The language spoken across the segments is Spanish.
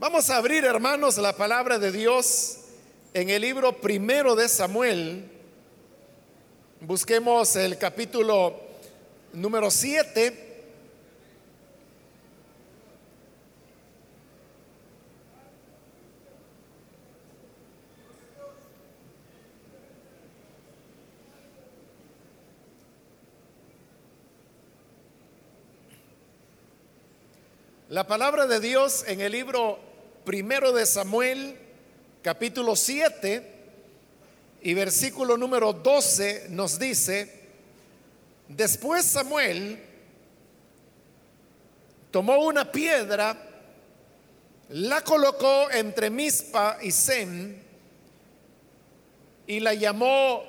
Vamos a abrir, hermanos, la palabra de Dios en el libro primero de Samuel. Busquemos el capítulo número 7. La palabra de Dios en el libro primero de Samuel, capítulo 7 y versículo número 12 nos dice, después Samuel tomó una piedra, la colocó entre Mispa y Sem y la llamó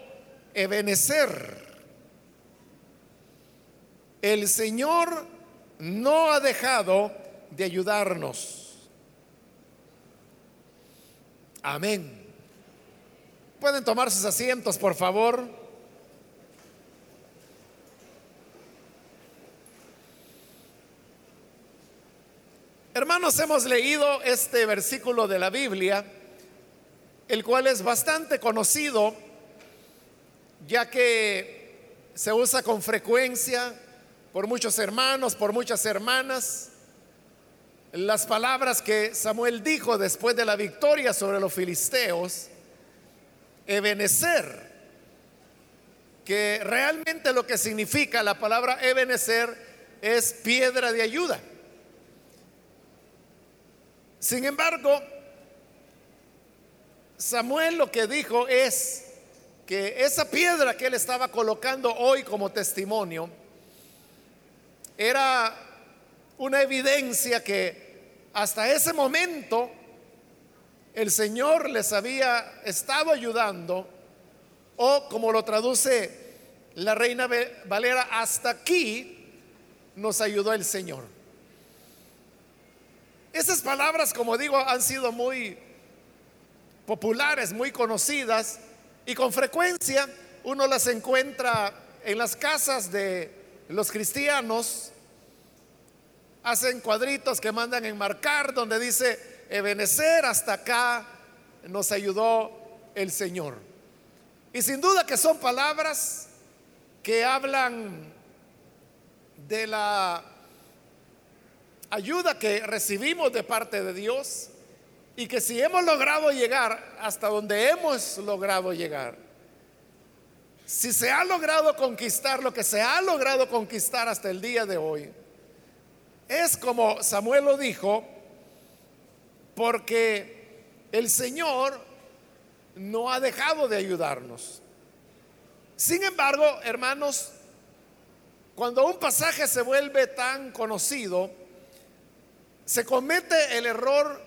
Ebenezer. El Señor no ha dejado de ayudarnos. Amén. Pueden tomar sus asientos, por favor. Hermanos, hemos leído este versículo de la Biblia, el cual es bastante conocido, ya que se usa con frecuencia por muchos hermanos, por muchas hermanas las palabras que Samuel dijo después de la victoria sobre los filisteos, Ebenecer, que realmente lo que significa la palabra Ebenecer es piedra de ayuda. Sin embargo, Samuel lo que dijo es que esa piedra que él estaba colocando hoy como testimonio era una evidencia que hasta ese momento el Señor les había estado ayudando, o como lo traduce la reina Valera, hasta aquí nos ayudó el Señor. Esas palabras, como digo, han sido muy populares, muy conocidas, y con frecuencia uno las encuentra en las casas de los cristianos, hacen cuadritos que mandan enmarcar donde dice, Ebenecer hasta acá nos ayudó el Señor. Y sin duda que son palabras que hablan de la ayuda que recibimos de parte de Dios y que si hemos logrado llegar hasta donde hemos logrado llegar, si se ha logrado conquistar lo que se ha logrado conquistar hasta el día de hoy, es como Samuel lo dijo, porque el Señor no ha dejado de ayudarnos. Sin embargo, hermanos, cuando un pasaje se vuelve tan conocido, se comete el error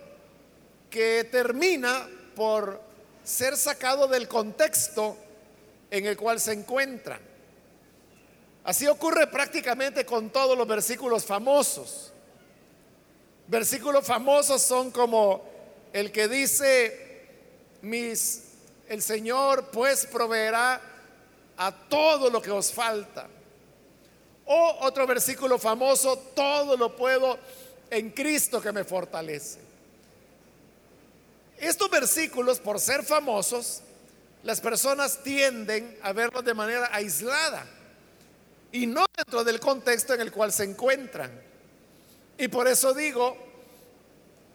que termina por ser sacado del contexto en el cual se encuentra. Así ocurre prácticamente con todos los versículos famosos. Versículos famosos son como el que dice, mis, el Señor pues proveerá a todo lo que os falta. O otro versículo famoso, todo lo puedo en Cristo que me fortalece. Estos versículos, por ser famosos, las personas tienden a verlos de manera aislada y no dentro del contexto en el cual se encuentran. Y por eso digo,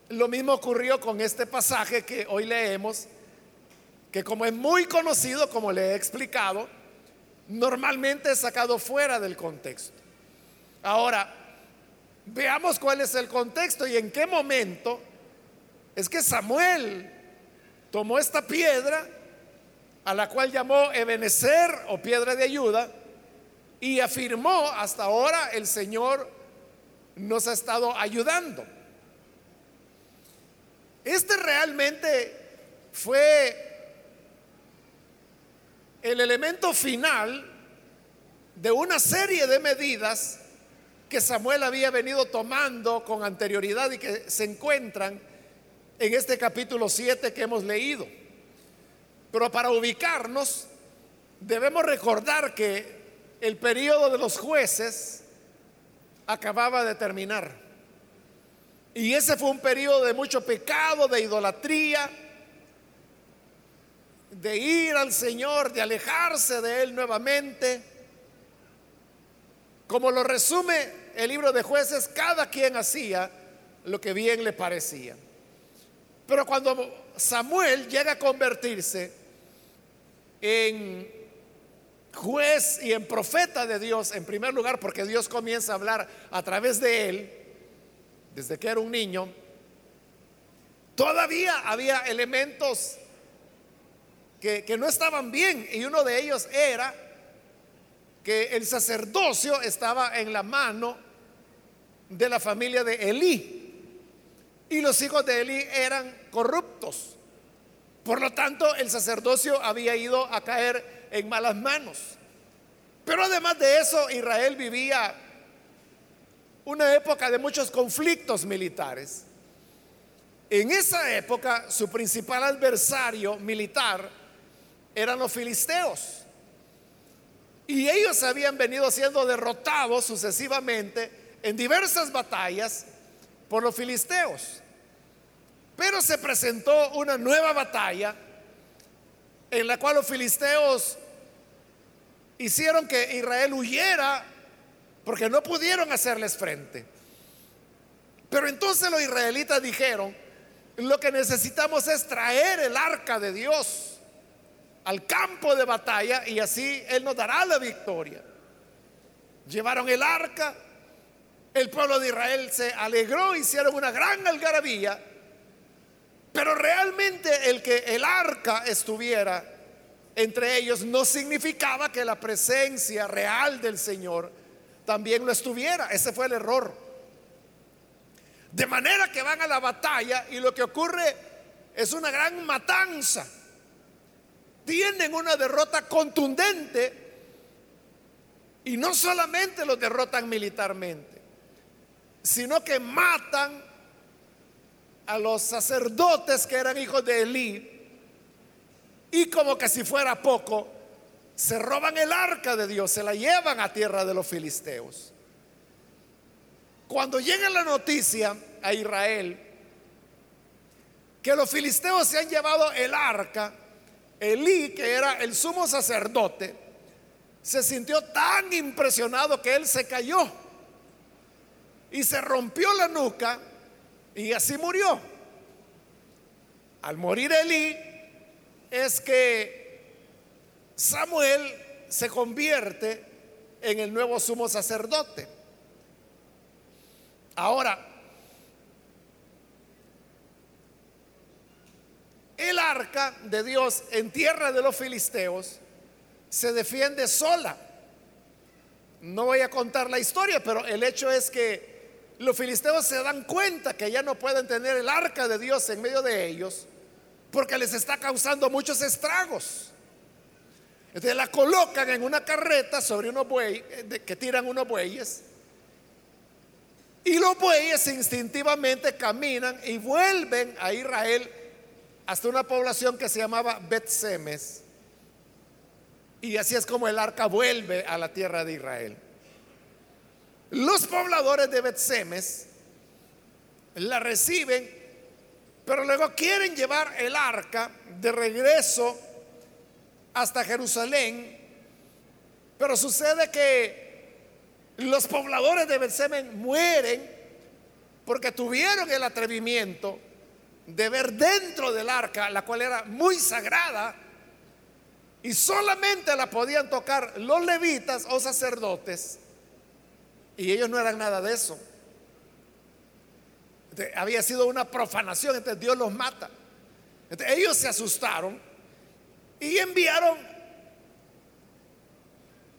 lo mismo ocurrió con este pasaje que hoy leemos, que como es muy conocido, como le he explicado, normalmente es sacado fuera del contexto. Ahora, veamos cuál es el contexto y en qué momento es que Samuel tomó esta piedra, a la cual llamó Ebenezer o piedra de ayuda, y afirmó, hasta ahora el Señor nos ha estado ayudando. Este realmente fue el elemento final de una serie de medidas que Samuel había venido tomando con anterioridad y que se encuentran en este capítulo 7 que hemos leído. Pero para ubicarnos, debemos recordar que el periodo de los jueces acababa de terminar. Y ese fue un periodo de mucho pecado, de idolatría, de ir al Señor, de alejarse de Él nuevamente. Como lo resume el libro de jueces, cada quien hacía lo que bien le parecía. Pero cuando Samuel llega a convertirse en juez y en profeta de Dios, en primer lugar, porque Dios comienza a hablar a través de él, desde que era un niño, todavía había elementos que, que, no estaban bien y uno de ellos era que el sacerdocio estaba en la mano de la familia de Elí y los hijos de Elí eran corruptos. Por lo tanto, el sacerdocio había ido a caer en malas manos. Pero además de eso, Israel vivía una época de muchos conflictos militares. En esa época, su principal adversario militar eran los filisteos. Y ellos habían venido siendo derrotados sucesivamente en diversas batallas por los filisteos. Pero se presentó una nueva batalla en la cual los filisteos hicieron que Israel huyera porque no pudieron hacerles frente. Pero entonces los israelitas dijeron, lo que necesitamos es traer el arca de Dios al campo de batalla y así Él nos dará la victoria. Llevaron el arca, el pueblo de Israel se alegró, hicieron una gran algarabía pero realmente el que el arca estuviera entre ellos no significaba que la presencia real del Señor también lo estuviera. Ese fue el error. De manera que van a la batalla y lo que ocurre es una gran matanza. Tienen una derrota contundente y no solamente los derrotan militarmente, sino que matan a los sacerdotes que eran hijos de Elí y como que si fuera poco, se roban el arca de Dios, se la llevan a tierra de los filisteos. Cuando llega la noticia a Israel que los filisteos se han llevado el arca, Elí, que era el sumo sacerdote, se sintió tan impresionado que él se cayó y se rompió la nuca y así murió. Al morir Elí es que Samuel se convierte en el nuevo sumo sacerdote. Ahora, el arca de Dios en tierra de los filisteos se defiende sola. No voy a contar la historia, pero el hecho es que los filisteos se dan cuenta que ya no pueden tener el arca de Dios en medio de ellos porque les está causando muchos estragos. Entonces la colocan en una carreta sobre unos bueyes, eh, que tiran unos bueyes. Y los bueyes instintivamente caminan y vuelven a Israel hasta una población que se llamaba Bet-Semes. Y así es como el arca vuelve a la tierra de Israel. Los pobladores de Betsemes la reciben, pero luego quieren llevar el arca de regreso hasta Jerusalén. Pero sucede que los pobladores de Betsemes mueren porque tuvieron el atrevimiento de ver dentro del arca, la cual era muy sagrada, y solamente la podían tocar los levitas o sacerdotes y ellos no eran nada de eso. había sido una profanación, entonces Dios los mata. ellos se asustaron y enviaron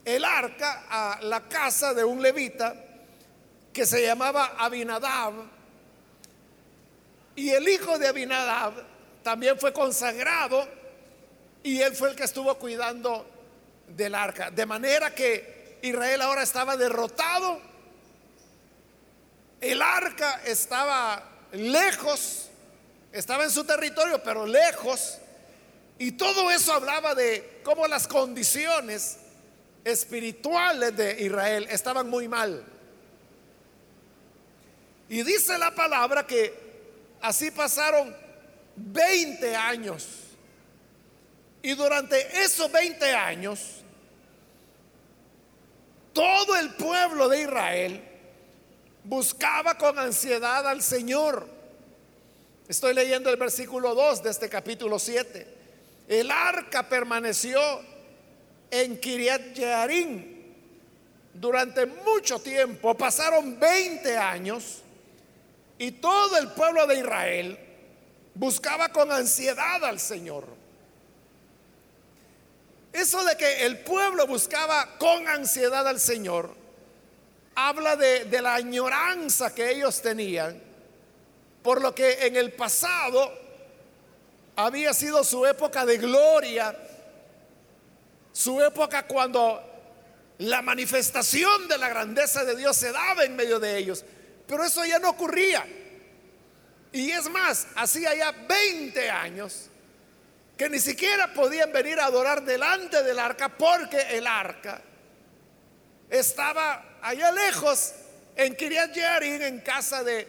el arca a la casa de un levita que se llamaba Abinadab. Y el hijo de Abinadab también fue consagrado y él fue el que estuvo cuidando del arca. De manera que Israel ahora estaba derrotado estaba lejos, estaba en su territorio, pero lejos. Y todo eso hablaba de cómo las condiciones espirituales de Israel estaban muy mal. Y dice la palabra que así pasaron 20 años. Y durante esos 20 años, todo el pueblo de Israel buscaba con ansiedad al Señor. Estoy leyendo el versículo 2 de este capítulo 7. El arca permaneció en Kiriat Jearim durante mucho tiempo. Pasaron 20 años y todo el pueblo de Israel buscaba con ansiedad al Señor. Eso de que el pueblo buscaba con ansiedad al Señor habla de, de la añoranza que ellos tenían por lo que en el pasado había sido su época de gloria, su época cuando la manifestación de la grandeza de Dios se daba en medio de ellos. Pero eso ya no ocurría. Y es más, hacía ya 20 años que ni siquiera podían venir a adorar delante del arca porque el arca estaba allá lejos en Kiriat Jearim en casa de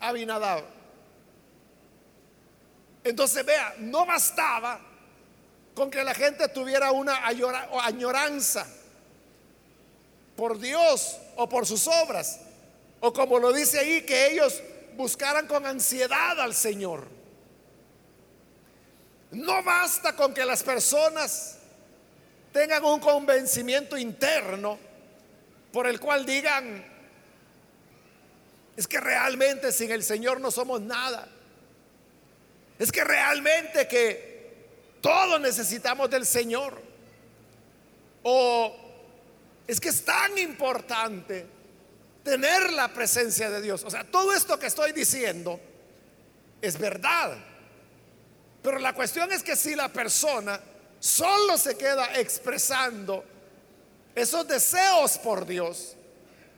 Abinadab. Entonces vea, no bastaba con que la gente tuviera una añoranza por Dios o por sus obras, o como lo dice ahí, que ellos buscaran con ansiedad al Señor. No basta con que las personas tengan un convencimiento interno por el cual digan, es que realmente sin el Señor no somos nada. Es que realmente que todos necesitamos del Señor. O es que es tan importante tener la presencia de Dios. O sea, todo esto que estoy diciendo es verdad. Pero la cuestión es que si la persona solo se queda expresando esos deseos por Dios,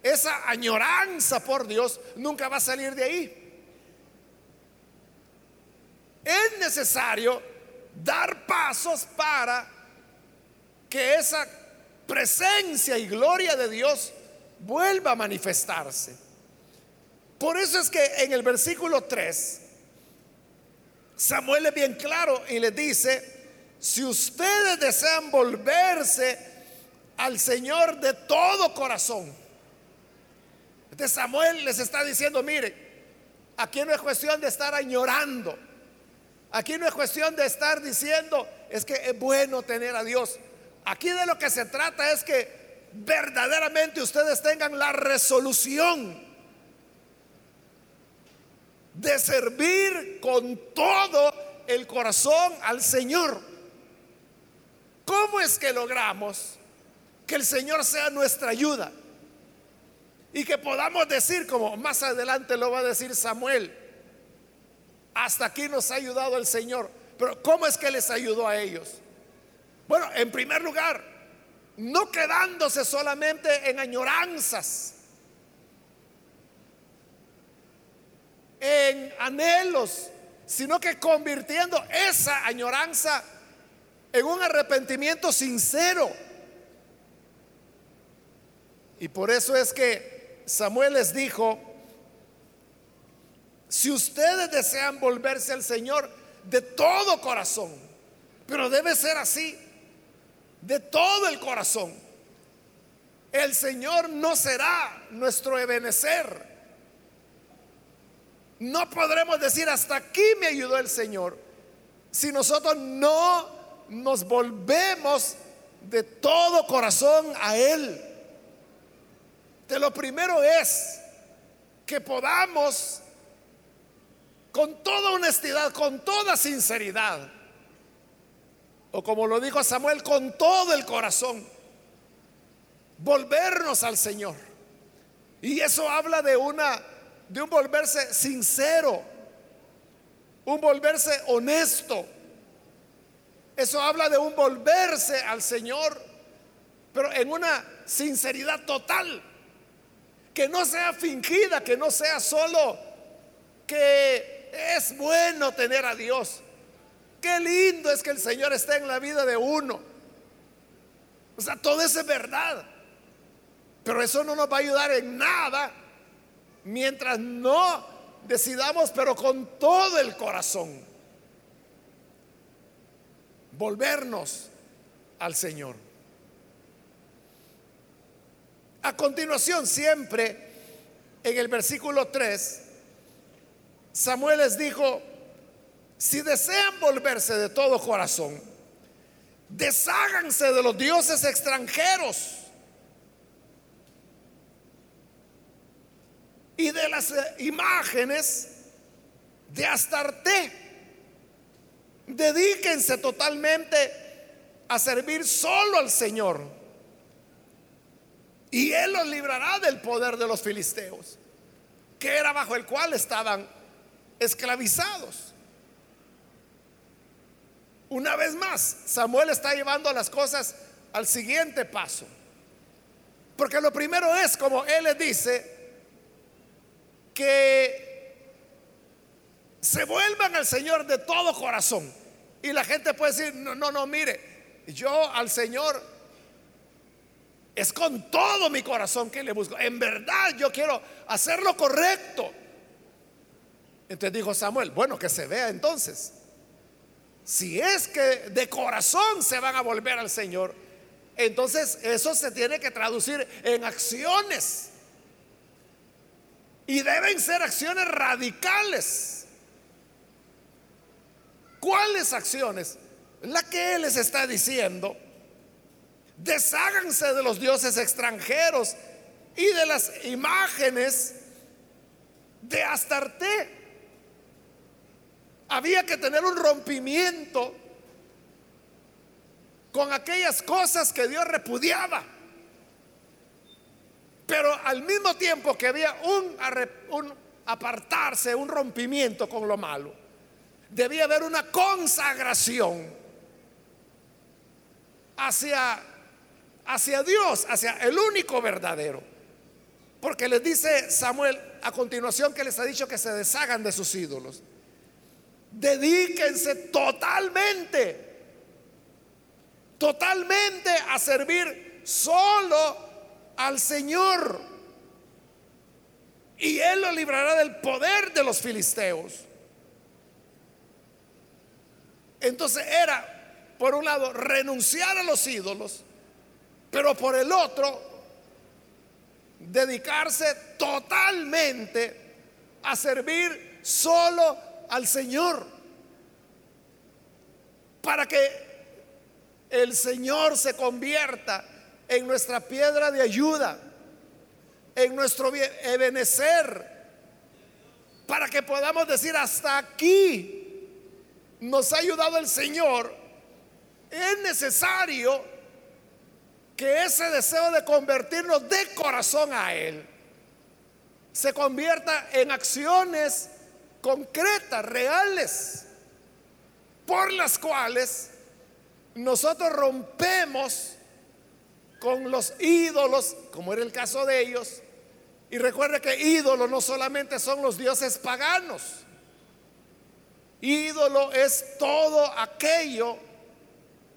esa añoranza por Dios nunca va a salir de ahí. Es necesario dar pasos para que esa presencia y gloria de Dios vuelva a manifestarse. Por eso es que en el versículo 3, Samuel es bien claro y le dice, si ustedes desean volverse al Señor de todo corazón, de Samuel les está diciendo, mire, aquí no es cuestión de estar añorando. Aquí no es cuestión de estar diciendo, es que es bueno tener a Dios. Aquí de lo que se trata es que verdaderamente ustedes tengan la resolución de servir con todo el corazón al Señor. ¿Cómo es que logramos que el Señor sea nuestra ayuda? Y que podamos decir, como más adelante lo va a decir Samuel, hasta aquí nos ha ayudado el Señor. Pero ¿cómo es que les ayudó a ellos? Bueno, en primer lugar, no quedándose solamente en añoranzas, en anhelos, sino que convirtiendo esa añoranza en un arrepentimiento sincero. Y por eso es que Samuel les dijo, si ustedes desean volverse al Señor de todo corazón, pero debe ser así, de todo el corazón, el Señor no será nuestro ebenecer. No podremos decir hasta aquí me ayudó el Señor si nosotros no nos volvemos de todo corazón a Él. Lo primero es que podamos con toda honestidad, con toda sinceridad, o como lo dijo Samuel, con todo el corazón, volvernos al Señor. Y eso habla de una de un volverse sincero, un volverse honesto. Eso habla de un volverse al Señor, pero en una sinceridad total que no sea fingida, que no sea solo que es bueno tener a Dios. Qué lindo es que el Señor esté en la vida de uno. O sea, todo eso es verdad. Pero eso no nos va a ayudar en nada mientras no decidamos, pero con todo el corazón, volvernos al Señor. A continuación, siempre en el versículo 3, Samuel les dijo, si desean volverse de todo corazón, desháganse de los dioses extranjeros y de las eh, imágenes de Astarte. Dedíquense totalmente a servir solo al Señor. Y Él los librará del poder de los filisteos, que era bajo el cual estaban esclavizados. Una vez más, Samuel está llevando las cosas al siguiente paso. Porque lo primero es, como Él le dice, que se vuelvan al Señor de todo corazón. Y la gente puede decir, no, no, no, mire, yo al Señor es con todo mi corazón que le busco. En verdad yo quiero hacer lo correcto. Entonces dijo Samuel, bueno, que se vea entonces. Si es que de corazón se van a volver al Señor, entonces eso se tiene que traducir en acciones. Y deben ser acciones radicales. ¿Cuáles acciones? La que Él les está diciendo. Desháganse de los dioses extranjeros y de las imágenes de Astarte. Había que tener un rompimiento con aquellas cosas que Dios repudiaba. Pero al mismo tiempo que había un, apartarse, un rompimiento con lo malo, debía haber una consagración hacia, hacia Dios, hacia el único verdadero. Porque les dice Samuel a continuación que les ha dicho que se deshagan de sus ídolos. Dedíquense totalmente, totalmente a servir solo al Señor. Y Él lo librará del poder de los filisteos. Entonces era, por un lado, renunciar a los ídolos, pero por el otro, dedicarse totalmente a servir solo al Señor. Para que el Señor se convierta en nuestra piedra de ayuda, en nuestro ebenecer, para que podamos decir hasta aquí nos ha ayudado el Señor, es necesario que ese deseo de convertirnos de corazón a Él se convierta en acciones concretas, reales, por las cuales nosotros rompemos con los ídolos, como era el caso de ellos. Y recuerde que ídolo no solamente son los dioses paganos. Ídolo es todo aquello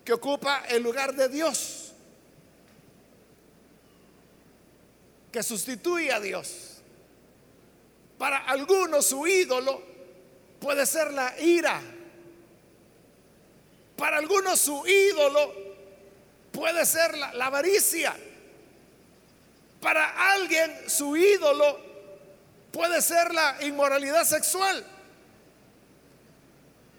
que ocupa el lugar de Dios, que sustituye a Dios. Para algunos su ídolo puede ser la ira. Para algunos su ídolo puede ser la, avaricia. Para alguien su ídolo puede ser la inmoralidad sexual.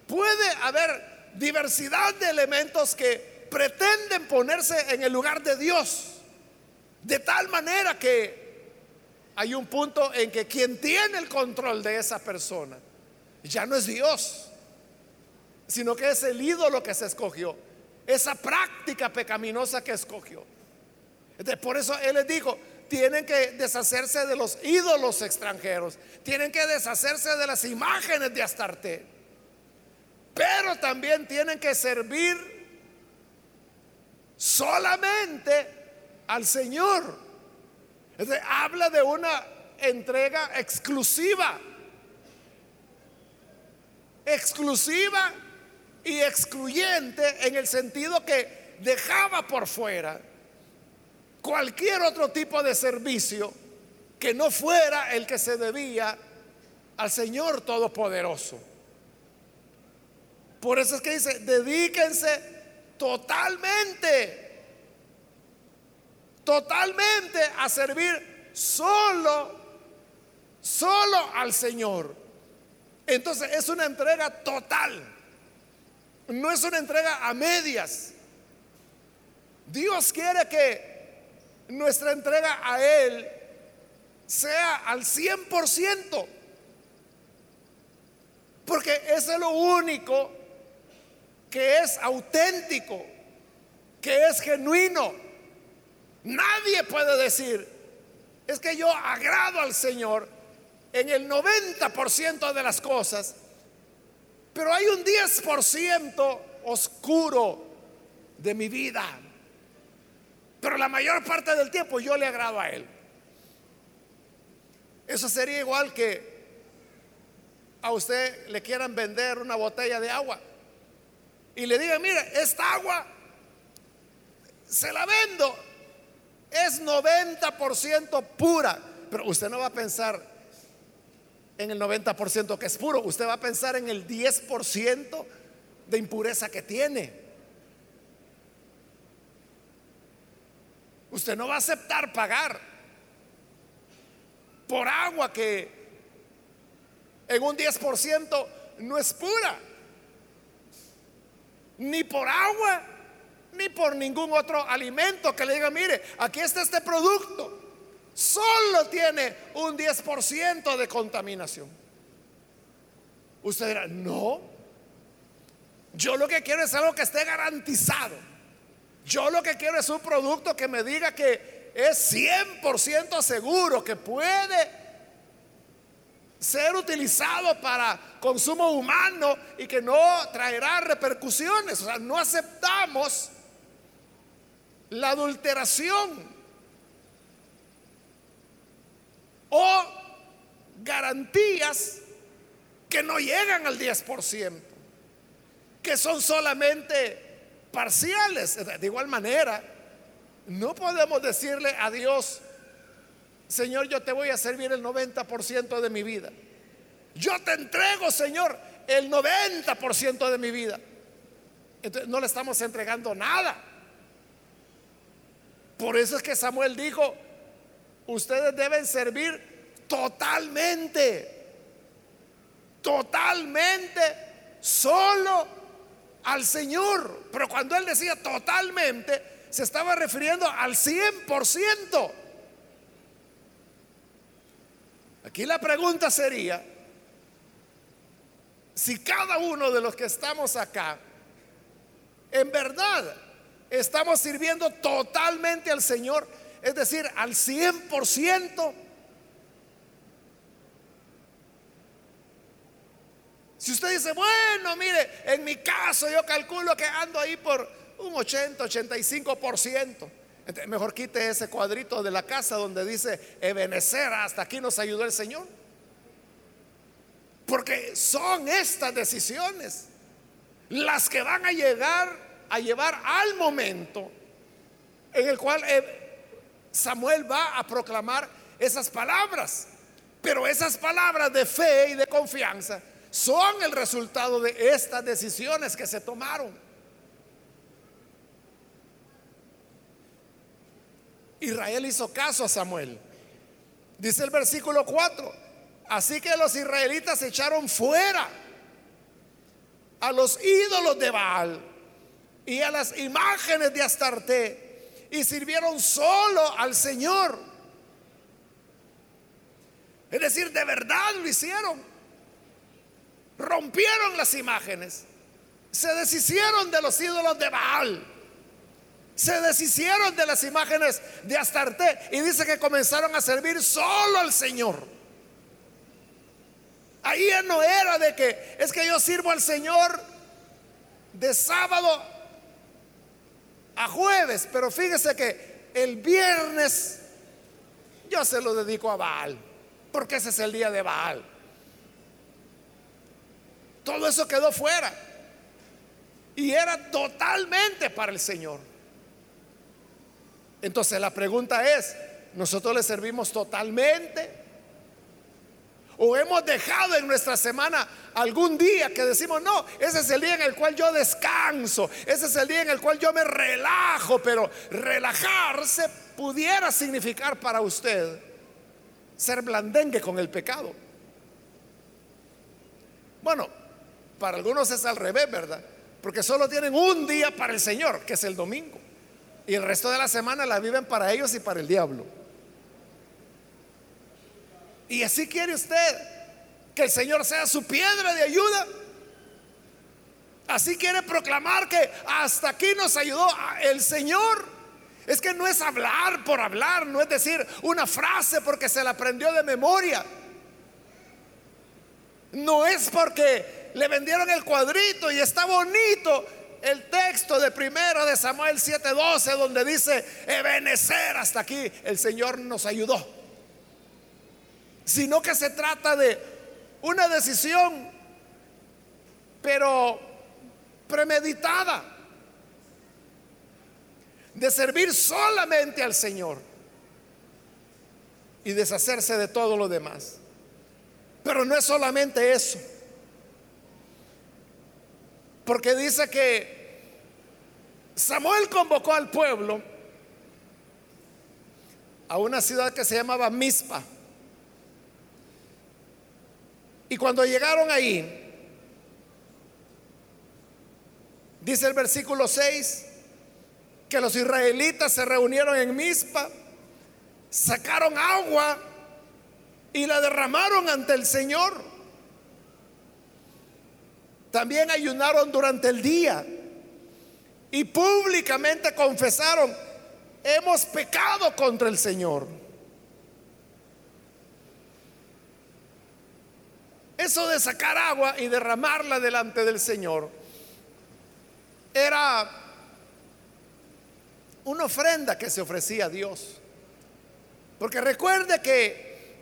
Puede haber diversidad de elementos que pretenden ponerse en el lugar de Dios. De tal manera que hay un punto en que quien tiene el control de esa persona ya no es Dios, sino que es el ídolo que se escogió esa práctica pecaminosa que escogió. por eso Él les dijo, tienen que deshacerse de los ídolos extranjeros, tienen que deshacerse de las imágenes de Astarte, pero también tienen que servir solamente al Señor. habla de una entrega exclusiva, exclusiva y excluyente en el sentido que dejaba por fuera cualquier otro tipo de servicio que no fuera el que se debía al Señor Todopoderoso. Por eso es que dice, dedíquense totalmente, totalmente a servir solo, solo al Señor. Entonces es una entrega total, no es una entrega a medias. Dios quiere que nuestra entrega a Él sea al 100%, porque ese es lo único que es auténtico, que es genuino. Nadie puede decir, es que yo agrado al Señor en el 90% de las cosas, pero hay un 10% oscuro de mi vida. Pero la mayor parte del tiempo yo le agrado a Él. Eso sería igual que a usted le quieran vender una botella de agua y le diga, mire, esta agua se la vendo, es 90% pura, pero usted no va a pensar en el 90% que es puro, usted va a pensar en el 10% de impureza que tiene. Usted no va a aceptar pagar por agua que en un 10% no es pura ni por agua, ni por ningún otro alimento que le diga, mire, aquí está este producto, solo tiene un 10% de contaminación. Usted dirá, no, yo lo que quiero es algo que esté garantizado. Yo lo que quiero es un producto que me diga que es 100% seguro, que puede ser utilizado para consumo humano y que no traerá repercusiones. O sea, no aceptamos la adulteración o garantías que no llegan al 10%, que son solamente parciales. De igual manera, no podemos decirle a Dios, Señor, yo te voy a servir el 90% de mi vida. Yo te entrego, Señor, el 90% de mi vida. Entonces no le estamos entregando nada. Por eso es que Samuel dijo, ustedes deben servir totalmente, totalmente, solo al Señor. Pero cuando él decía totalmente, se estaba refiriendo al 100%. Aquí la pregunta sería, si cada uno de los que estamos acá, en verdad, estamos sirviendo totalmente al Señor, es decir, al 100%, Si usted dice, bueno, mire, en mi caso yo calculo que ando ahí por un 80, 85% mejor quite ese cuadrito de la casa donde dice Ebenecer, hasta aquí nos ayudó el Señor. Porque son estas decisiones las que van a llegar a llevar al momento en el cual eh, Samuel va a proclamar esas palabras. Pero esas palabras de fe y de confianza son el resultado de estas decisiones que se tomaron. Israel hizo caso a Samuel. Dice el versículo 4. Así que los israelitas echaron fuera a los ídolos de Baal y a las imágenes de Astarte y sirvieron solo al Señor. Es decir, de verdad lo hicieron. Rompieron las imágenes. Se deshicieron de los ídolos de Baal se deshicieron de las imágenes de Astarte y dice que comenzaron a servir solo al Señor. Ahí no era de que es que yo sirvo al Señor de sábado a jueves, pero fíjese que el viernes yo se lo dedico a Baal, porque ese es el día de Baal. Todo eso quedó fuera y era totalmente para el Señor. Entonces la pregunta es, nosotros le servimos totalmente. O hemos dejado en nuestra semana algún día que decimos, no, ese es el día en el cual yo descanso, ese es el día en el cual yo me relajo, pero relajarse pudiera significar para usted ser blandengue con el pecado. Bueno, para algunos es al revés, ¿verdad? Porque solo tienen un día para el Señor, que es el domingo. Y el resto de la semana la viven para ellos y para el diablo. Y así quiere usted que el Señor sea su piedra de ayuda. Así quiere proclamar que hasta aquí nos ayudó el Señor. Es que no es hablar por hablar, no es decir una frase porque se la aprendió de memoria. No es porque le vendieron el cuadrito y está bonito el texto de primero de Samuel 7:12 donde dice, Ebenecer, hasta aquí el Señor nos ayudó sino que se trata de una decisión, pero premeditada, de servir solamente al Señor y deshacerse de todo lo demás. Pero no es solamente eso, porque dice que Samuel convocó al pueblo a una ciudad que se llamaba Mispa. Y cuando llegaron ahí, dice el versículo 6, que los israelitas se reunieron en Mizpa, sacaron agua y la derramaron ante el Señor. También ayunaron durante el día y públicamente confesaron, hemos pecado contra el Señor. Eso de sacar agua y derramarla delante del Señor era una ofrenda que se ofrecía a Dios. Porque recuerde que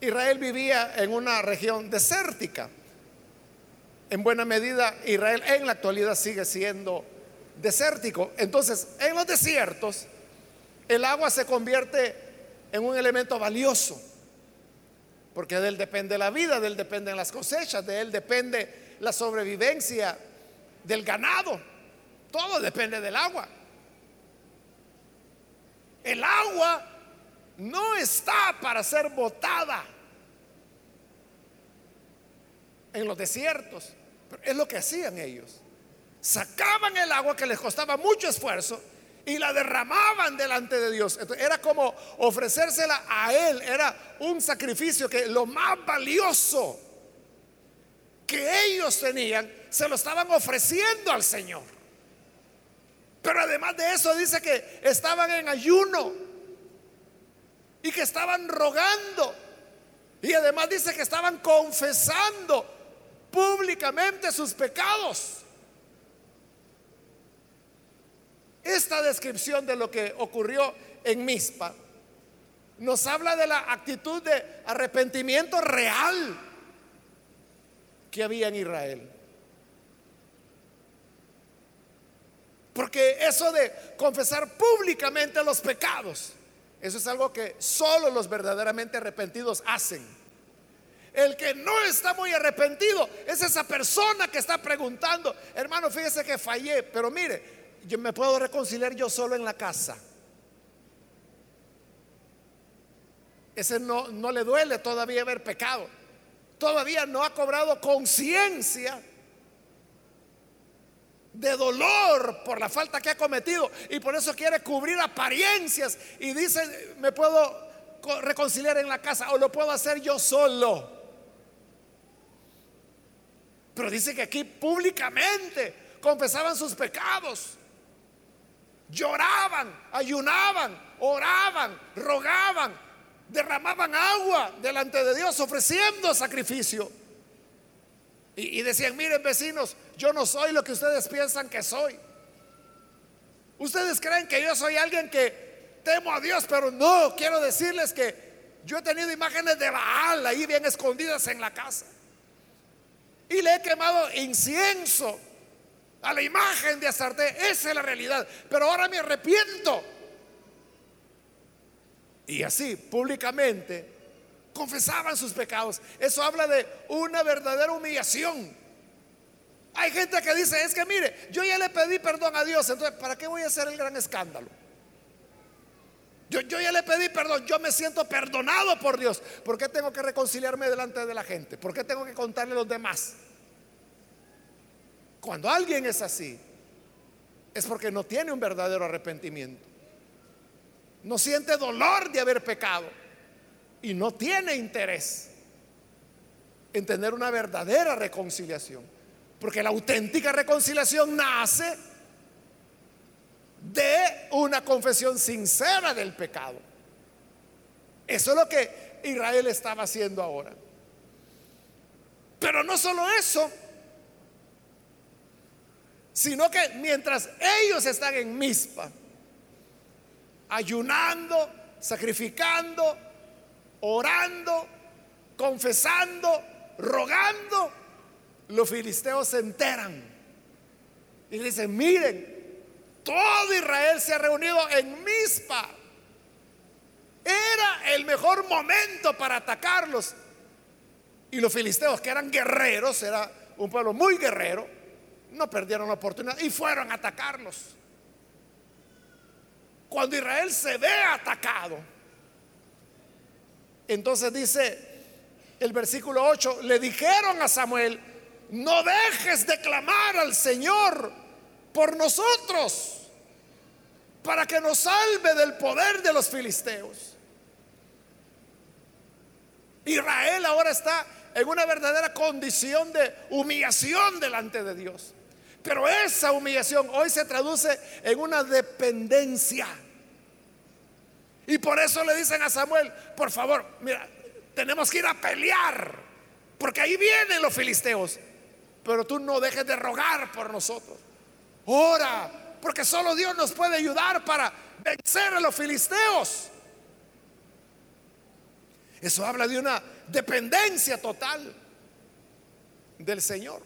Israel vivía en una región desértica. En buena medida, Israel en la actualidad sigue siendo desértico. Entonces, en los desiertos, el agua se convierte en un elemento valioso. Porque de él depende la vida, de él dependen las cosechas, de él depende la sobrevivencia del ganado. Todo depende del agua. El agua no está para ser botada en los desiertos. es lo que hacían ellos. Sacaban el agua que les costaba mucho esfuerzo y la derramaban delante de Dios. era como ofrecérsela a Él, era un sacrificio que lo más valioso que ellos tenían, se lo estaban ofreciendo al Señor. Pero además de eso dice que estaban en ayuno y que estaban rogando. Y además dice que estaban confesando públicamente sus pecados. Esta descripción de lo que ocurrió en Mispa nos habla de la actitud de arrepentimiento real que había en Israel. Porque eso de confesar públicamente los pecados, eso es algo que solo los verdaderamente arrepentidos hacen. El que no está muy arrepentido es esa persona que está preguntando, hermano, fíjese que fallé, pero mire, yo me puedo reconciliar yo solo en la casa. Ese no, no le duele todavía haber pecado. Todavía no ha cobrado conciencia de dolor por la falta que ha cometido y por eso quiere cubrir apariencias y dice, me puedo reconciliar en la casa o lo puedo hacer yo solo. Pero dice que aquí públicamente confesaban sus pecados lloraban, ayunaban, oraban, rogaban, derramaban agua delante de Dios ofreciendo sacrificio. Y, decían, miren vecinos, yo no soy lo que ustedes piensan que soy. Ustedes creen que yo soy alguien que temo a Dios, pero no, quiero decirles que yo he tenido imágenes de Baal ahí bien escondidas en la casa. Y le he quemado incienso a la imagen de Astarte. Esa es la realidad. Pero ahora me arrepiento. y así públicamente confesaban sus pecados. Eso habla de una verdadera humillación. Hay gente que dice, es que mire, yo ya le pedí perdón a Dios, entonces, ¿para qué voy a hacer el gran escándalo? Yo, yo, ya le pedí perdón, yo me siento perdonado por Dios. ¿Por qué tengo que reconciliarme delante de la gente? ¿Por qué tengo que contarle a los demás? Cuando alguien es así, es porque no tiene un verdadero arrepentimiento. No siente dolor de haber pecado y no tiene interés en tener una verdadera reconciliación. Porque la auténtica reconciliación nace de una confesión sincera del pecado. Eso es lo que Israel estaba haciendo ahora. Pero no solo eso, sino que mientras ellos están en Mispa, ayunando, sacrificando, orando, confesando, rogando, los filisteos se enteran y dicen, miren, todo Israel se ha reunido en Mispa. Era el mejor momento para atacarlos. Y los filisteos, que eran guerreros, era un pueblo muy guerrero, no perdieron la oportunidad y fueron a atacarlos. Cuando Israel se ve atacado, entonces dice el versículo 8, le dijeron a Samuel, no dejes de clamar al Señor por nosotros, para que nos salve del poder de los filisteos. Israel ahora está en una verdadera condición de humillación delante de Dios. Pero esa humillación hoy se traduce en una dependencia. Y por eso le dicen a Samuel, por favor, mira, tenemos que ir a pelear, porque ahí vienen los filisteos. Pero tú no dejes de rogar por nosotros. Ora, porque solo Dios nos puede ayudar para vencer a los filisteos. Eso habla de una dependencia total del Señor.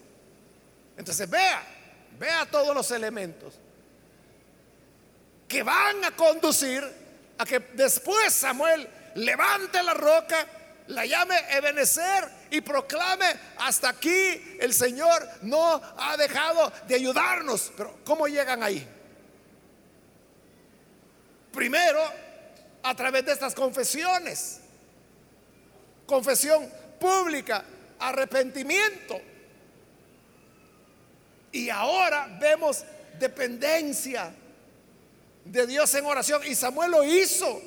Entonces vea, vea todos los elementos que van a conducir a que después Samuel levante la roca, la llame Ebenezer y proclame, hasta aquí el Señor no ha dejado de ayudarnos. Pero ¿cómo llegan ahí? Primero, a través de estas confesiones. Confesión pública, arrepentimiento. Y ahora vemos dependencia de Dios en oración. Y Samuel lo hizo.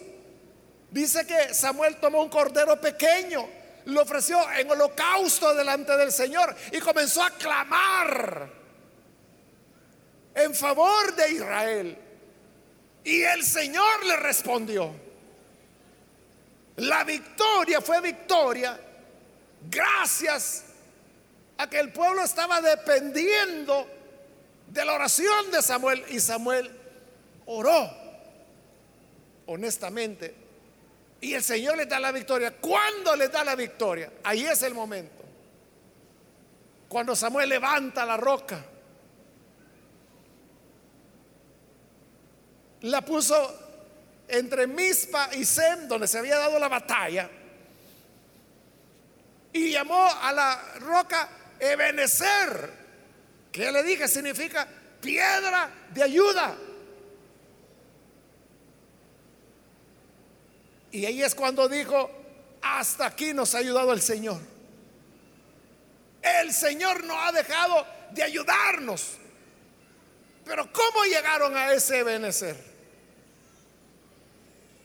Dice que Samuel tomó un cordero pequeño, lo ofreció en holocausto delante del Señor y comenzó a clamar en favor de Israel. Y el Señor le respondió. La victoria fue victoria gracias a que el pueblo estaba dependiendo de la oración de Samuel y Samuel oró honestamente y el Señor le da la victoria. ¿Cuándo le da la victoria? Ahí es el momento. Cuando Samuel levanta la roca, la puso entre Mispa y Sem, donde se había dado la batalla, y llamó a la roca Ebenezer, que le dije significa piedra de ayuda. Y ahí es cuando dijo, hasta aquí nos ha ayudado el Señor. El Señor no ha dejado de ayudarnos. Pero ¿cómo llegaron a ese benecer?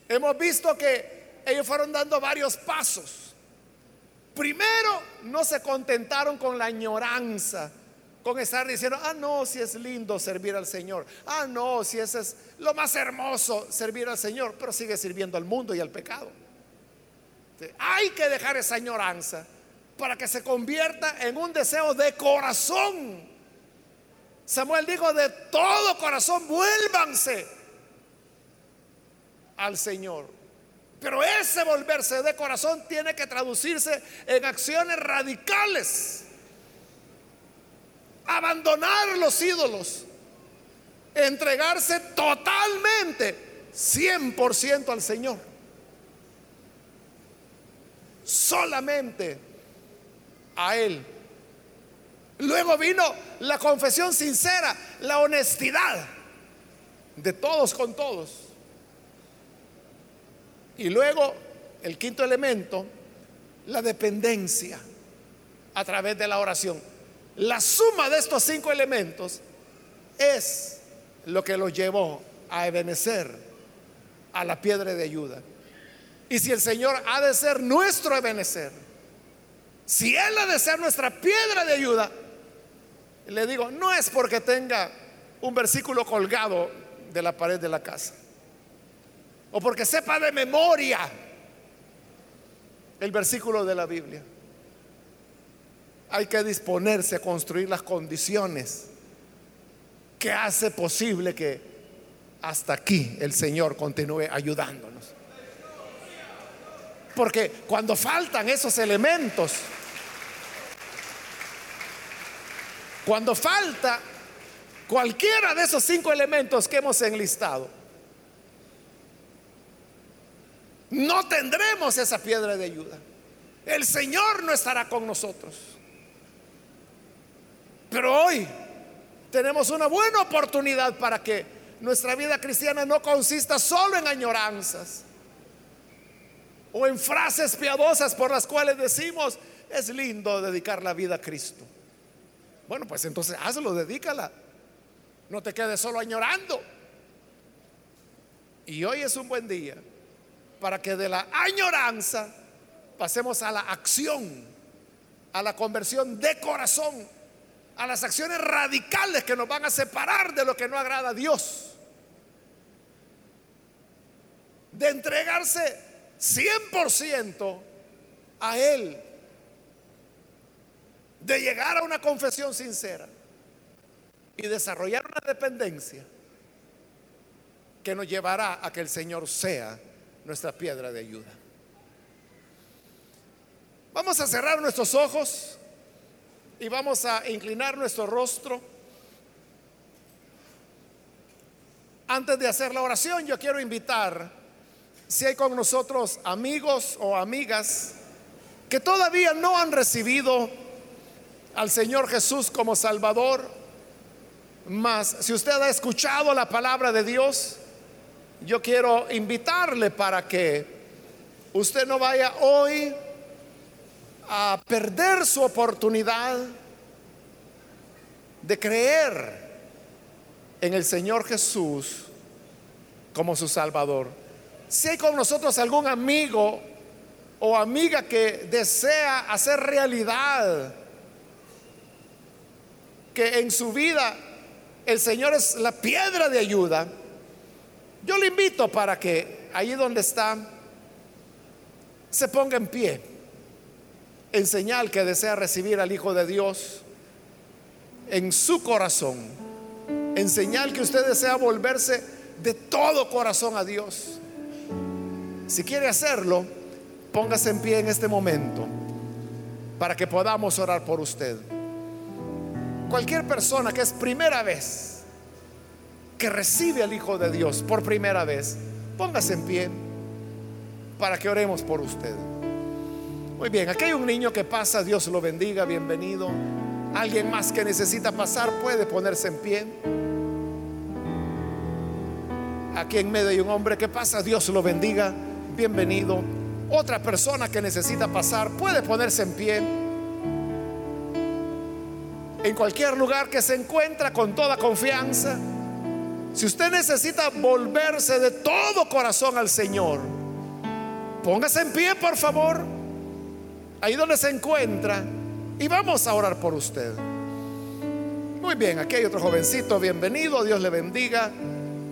Hemos visto que ellos fueron dando varios pasos. Primero, no se contentaron con la añoranza con estar diciendo, ah, no, si es lindo servir al Señor. Ah, no, si ese es lo más hermoso, servir al Señor, pero sigue sirviendo al mundo y al pecado. Hay que dejar esa añoranza para que se convierta en un deseo de corazón. Samuel dijo, de todo corazón, vuélvanse al Señor. Pero ese volverse de corazón tiene que traducirse en acciones radicales abandonar los ídolos, entregarse totalmente, 100% al Señor. solamente a Él. Luego vino la confesión sincera, la honestidad de todos con todos. Y luego el quinto elemento, la dependencia a través de la oración. La suma de estos cinco elementos es lo que los llevó a ebenecer a la piedra de ayuda. Y si el Señor ha de ser nuestro ebenecer, si Él ha de ser nuestra piedra de ayuda, le digo, no es porque tenga un versículo colgado de la pared de la casa, o porque sepa de memoria el versículo de la Biblia. Hay que disponerse a construir las condiciones que hace posible que hasta aquí el Señor continúe ayudándonos. Porque cuando faltan esos elementos, cuando falta cualquiera de esos cinco elementos que hemos enlistado, no tendremos esa piedra de ayuda. El Señor no estará con nosotros. Pero hoy tenemos una buena oportunidad para que nuestra vida cristiana no consista solo en añoranzas o en frases piadosas por las cuales decimos, es lindo dedicar la vida a Cristo. Bueno, pues entonces hazlo, dedícala. No te quedes solo añorando. Y hoy es un buen día para que de la añoranza pasemos a la acción, a la conversión de corazón, a las acciones radicales que nos van a separar de lo que no agrada a Dios. De entregarse 100% a Él. De llegar a una confesión sincera y desarrollar una dependencia que nos llevará a que el Señor sea nuestra piedra de ayuda. Vamos a cerrar nuestros ojos y vamos a inclinar nuestro rostro. Antes de hacer la oración, yo quiero invitar, si hay con nosotros amigos o amigas que todavía no han recibido al Señor Jesús como Salvador, más si usted ha escuchado la palabra de Dios, yo quiero invitarle para que usted no vaya hoy a perder su oportunidad de creer en el Señor Jesús como su Salvador. Si hay con nosotros algún amigo o amiga que desea hacer realidad que en su vida el Señor es la piedra de ayuda, yo le invito para que allí donde está se ponga en pie en señal que desea recibir al Hijo de Dios en su corazón, en señal que usted desea volverse de todo corazón a Dios. Si quiere hacerlo, póngase en pie en este momento para que podamos orar por usted. Cualquier persona que es primera vez que recibe al Hijo de Dios por primera vez, póngase en pie para que oremos por usted. Muy bien, aquí hay un niño que pasa, Dios lo bendiga, bienvenido. Alguien más que necesita pasar puede ponerse en pie. Aquí en medio hay un hombre que pasa, Dios lo bendiga, bienvenido. Otra persona que necesita pasar puede ponerse en pie. En cualquier lugar que se encuentra con toda confianza. Si usted necesita volverse de todo corazón al Señor, póngase en pie, por favor, ahí donde se encuentra, y vamos a orar por usted. Muy bien, aquí hay otro jovencito, bienvenido, Dios le bendiga.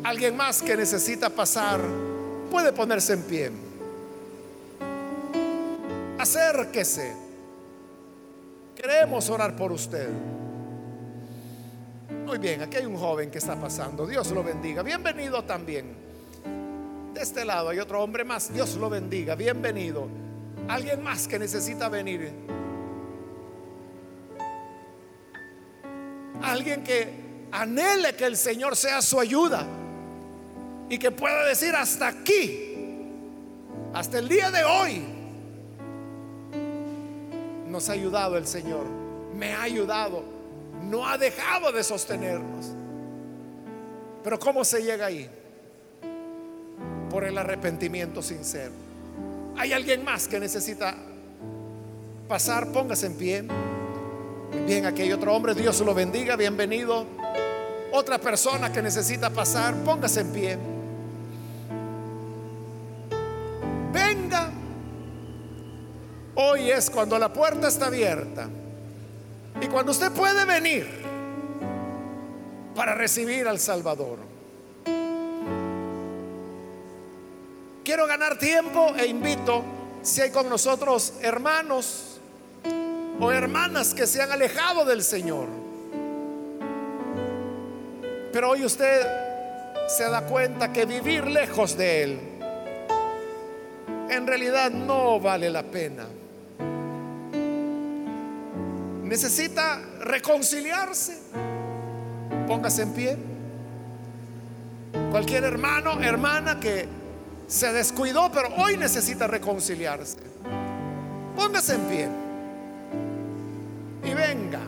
Alguien más que necesita pasar, puede ponerse en pie. Acérquese. Queremos orar por usted. Muy bien, aquí hay un joven que está pasando. Dios lo bendiga. Bienvenido también. De este lado hay otro hombre más. Dios lo bendiga. Bienvenido. Alguien más que necesita venir. Alguien que anhele que el Señor sea su ayuda. Y que pueda decir hasta aquí. Hasta el día de hoy. nos ha ayudado el Señor, me ha ayudado, no ha dejado de sostenernos. Pero ¿cómo se llega ahí? Por el arrepentimiento sincero. ¿Hay alguien más que necesita pasar? Póngase en pie. Bien, aquí hay otro hombre, Dios lo bendiga, bienvenido. Otra persona que necesita pasar, póngase en pie. Venga. Hoy es cuando la puerta está abierta. Y cuando usted puede venir para recibir al Salvador. Quiero ganar tiempo e invito, si hay con nosotros hermanos o hermanas que se han alejado del Señor. Pero hoy usted se da cuenta que vivir lejos de Él en realidad no vale la pena. Necesita reconciliarse. Póngase en pie. Cualquier hermano, hermana que se descuidó, pero hoy necesita reconciliarse. Póngase en pie. Y venga.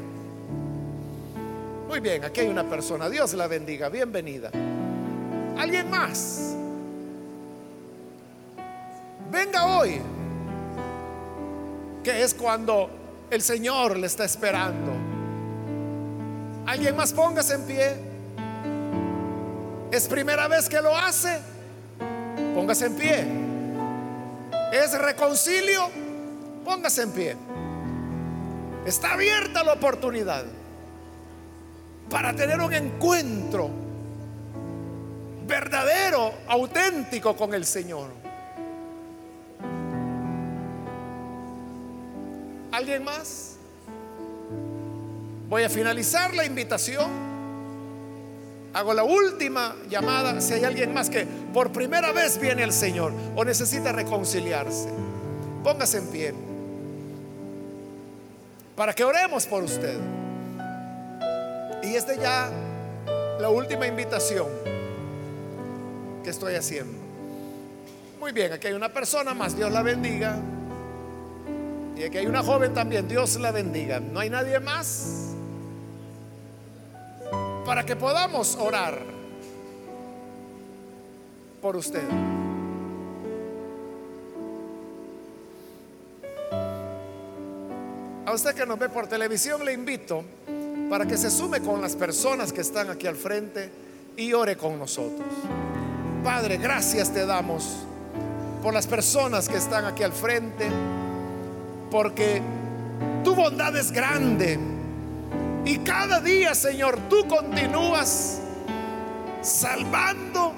Muy bien, aquí hay una persona. Dios la bendiga. Bienvenida. ¿Alguien más? Venga hoy. Que es cuando el Señor le está esperando. ¿Alguien más póngase en pie? ¿Es primera vez que lo hace? Póngase en pie. ¿Es reconcilio? Póngase en pie. Está abierta la oportunidad para tener un encuentro verdadero, auténtico con el Señor. ¿Alguien más? Voy a finalizar la invitación. Hago la última llamada si hay alguien más que por primera vez viene el Señor o necesita reconciliarse. Póngase en pie para que oremos por usted. Y esta ya la última invitación que estoy haciendo. Muy bien, aquí hay una persona más, Dios la bendiga. Y aquí hay una joven también, Dios la bendiga. No hay nadie más para que podamos orar por usted. A usted que nos ve por televisión le invito para que se sume con las personas que están aquí al frente y ore con nosotros. Padre, gracias te damos por las personas que están aquí al frente, porque tu bondad es grande y cada día, Señor, tú continúas salvando,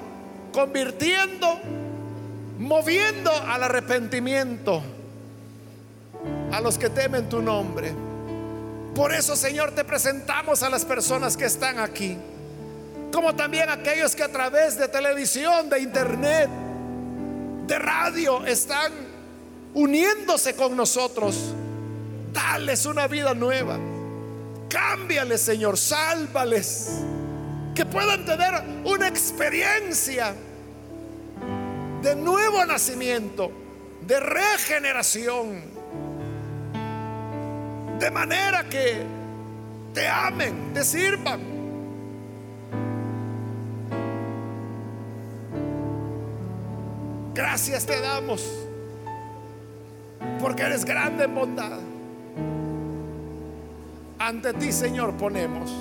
convirtiendo, moviendo al arrepentimiento a los que temen tu nombre. Por eso, Señor, te presentamos a las personas que están aquí, como también aquellos que a través de televisión, de internet, de radio están uniéndose con nosotros. Dales una vida nueva. Cámbiales, Señor, sálvales. Que puedan tener una experiencia de nuevo nacimiento, de regeneración de manera que te amen, te sirvan. Gracias te damos porque eres grande en bondad. Ante ti, Señor, ponemos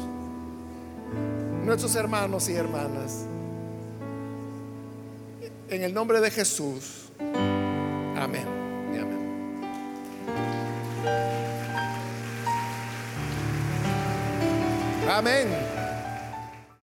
nuestros hermanos y hermanas. En el nombre de Jesús. Amén. amén. Amén.